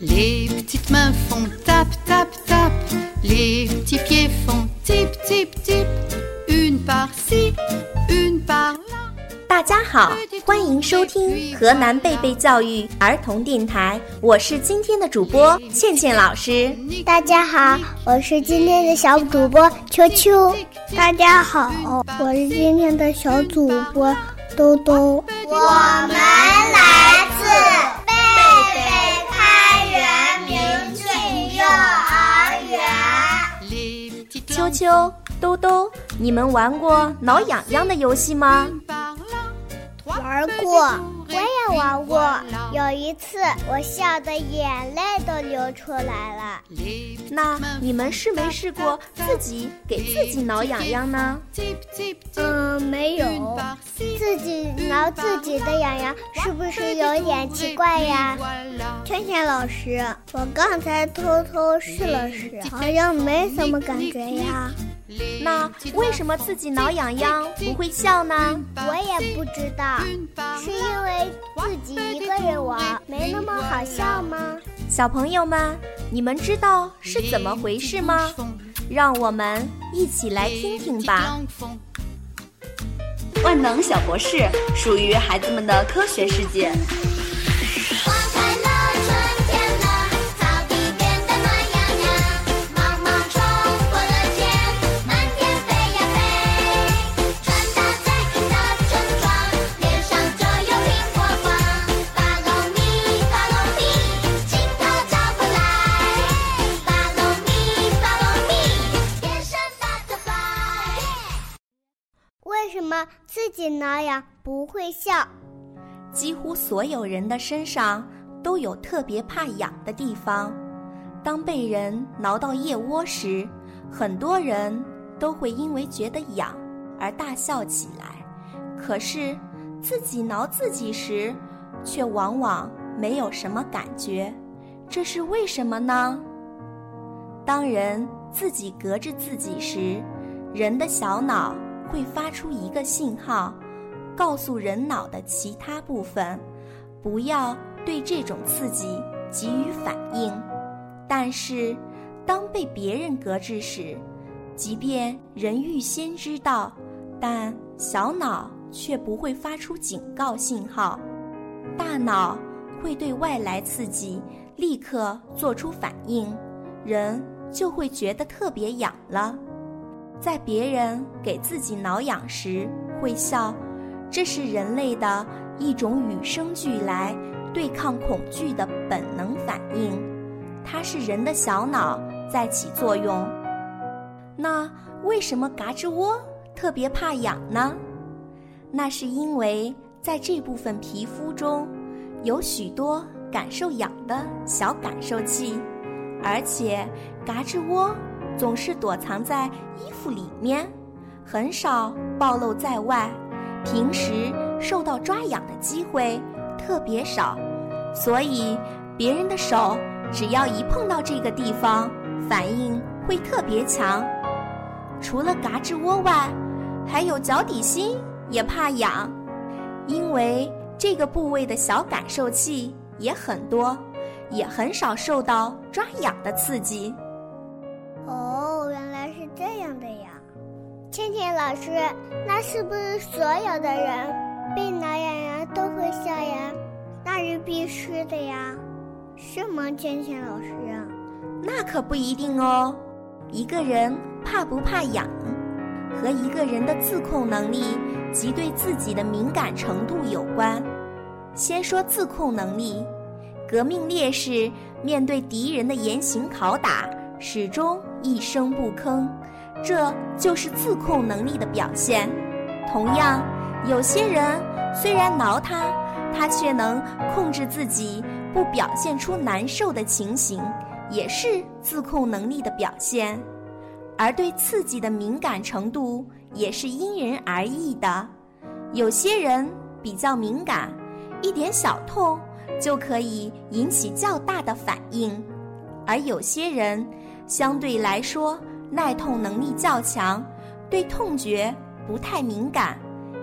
Les petites mains font tap tap tap, les petits pieds font tip tip tip, une par-ci, une par-là. 大家好，欢迎收听河南贝贝教育儿童电台，我是今天的主播倩倩老师。大家好，我是今天的小主播秋秋。大家好，我是今天的小主播兜兜。我们来自贝贝开元明郡幼儿园。秋秋、兜兜，你们玩过挠痒痒的游戏吗？玩过，我也玩过。有一次，我笑得眼泪都流出来了。那你们试没试过自己给自己挠痒痒呢？嗯，没有。自己挠自己的痒痒，是不是有点奇怪呀？圈圈老师，我刚才偷偷试了试，好像没什么感觉呀。那为什么自己挠痒痒不会笑呢？我也不知道，是自己一个人玩没那么好笑吗？小朋友们，你们知道是怎么回事吗？让我们一起来听听吧。万能小博士属于孩子们的科学世界。自己挠痒不会笑？几乎所有人的身上都有特别怕痒的地方。当被人挠到腋窝时，很多人都会因为觉得痒而大笑起来。可是自己挠自己时，却往往没有什么感觉。这是为什么呢？当人自己隔着自己时，人的小脑。会发出一个信号，告诉人脑的其他部分，不要对这种刺激给予反应。但是，当被别人隔置时，即便人预先知道，但小脑却不会发出警告信号。大脑会对外来刺激立刻做出反应，人就会觉得特别痒了。在别人给自己挠痒时会笑，这是人类的一种与生俱来对抗恐惧的本能反应，它是人的小脑在起作用。那为什么嘎吱窝特别怕痒呢？那是因为在这部分皮肤中有许多感受痒的小感受器，而且嘎吱窝。总是躲藏在衣服里面，很少暴露在外。平时受到抓痒的机会特别少，所以别人的手只要一碰到这个地方，反应会特别强。除了嘎吱窝外，还有脚底心也怕痒，因为这个部位的小感受器也很多，也很少受到抓痒的刺激。哦，原来是这样的呀，倩倩老师，那是不是所有的人被挠痒痒都会笑呀？那是必须的呀，是吗，倩倩老师？那可不一定哦。一个人怕不怕痒，和一个人的自控能力及对自己的敏感程度有关。先说自控能力，革命烈士面对敌人的严刑拷打，始终一声不吭。这就是自控能力的表现。同样，有些人虽然挠他，他却能控制自己不表现出难受的情形，也是自控能力的表现。而对刺激的敏感程度也是因人而异的。有些人比较敏感，一点小痛就可以引起较大的反应；而有些人相对来说，耐痛能力较强，对痛觉不太敏感，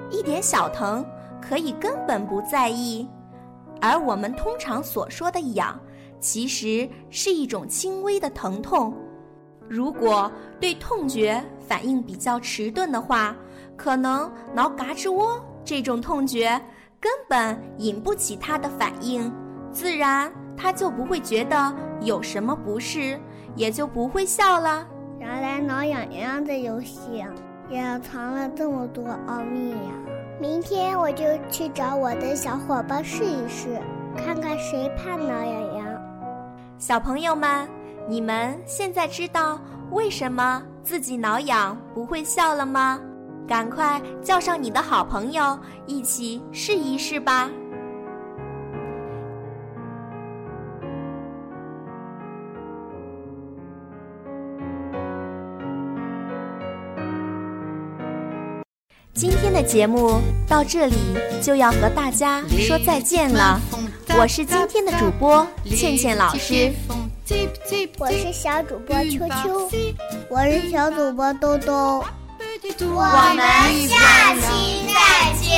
一点小疼可以根本不在意，而我们通常所说的痒，其实是一种轻微的疼痛。如果对痛觉反应比较迟钝的话，可能挠嘎吱窝这种痛觉根本引不起他的反应，自然他就不会觉得有什么不适，也就不会笑了。原来挠痒痒的游戏也藏了这么多奥秘呀！明天我就去找我的小伙伴试一试，看看谁怕挠痒痒。小朋友们，你们现在知道为什么自己挠痒不会笑了吗？赶快叫上你的好朋友一起试一试吧！今天的节目到这里就要和大家说再见了。我是今天的主播倩倩老师，我是小主播秋秋，我是小主播兜兜。我们下期再见。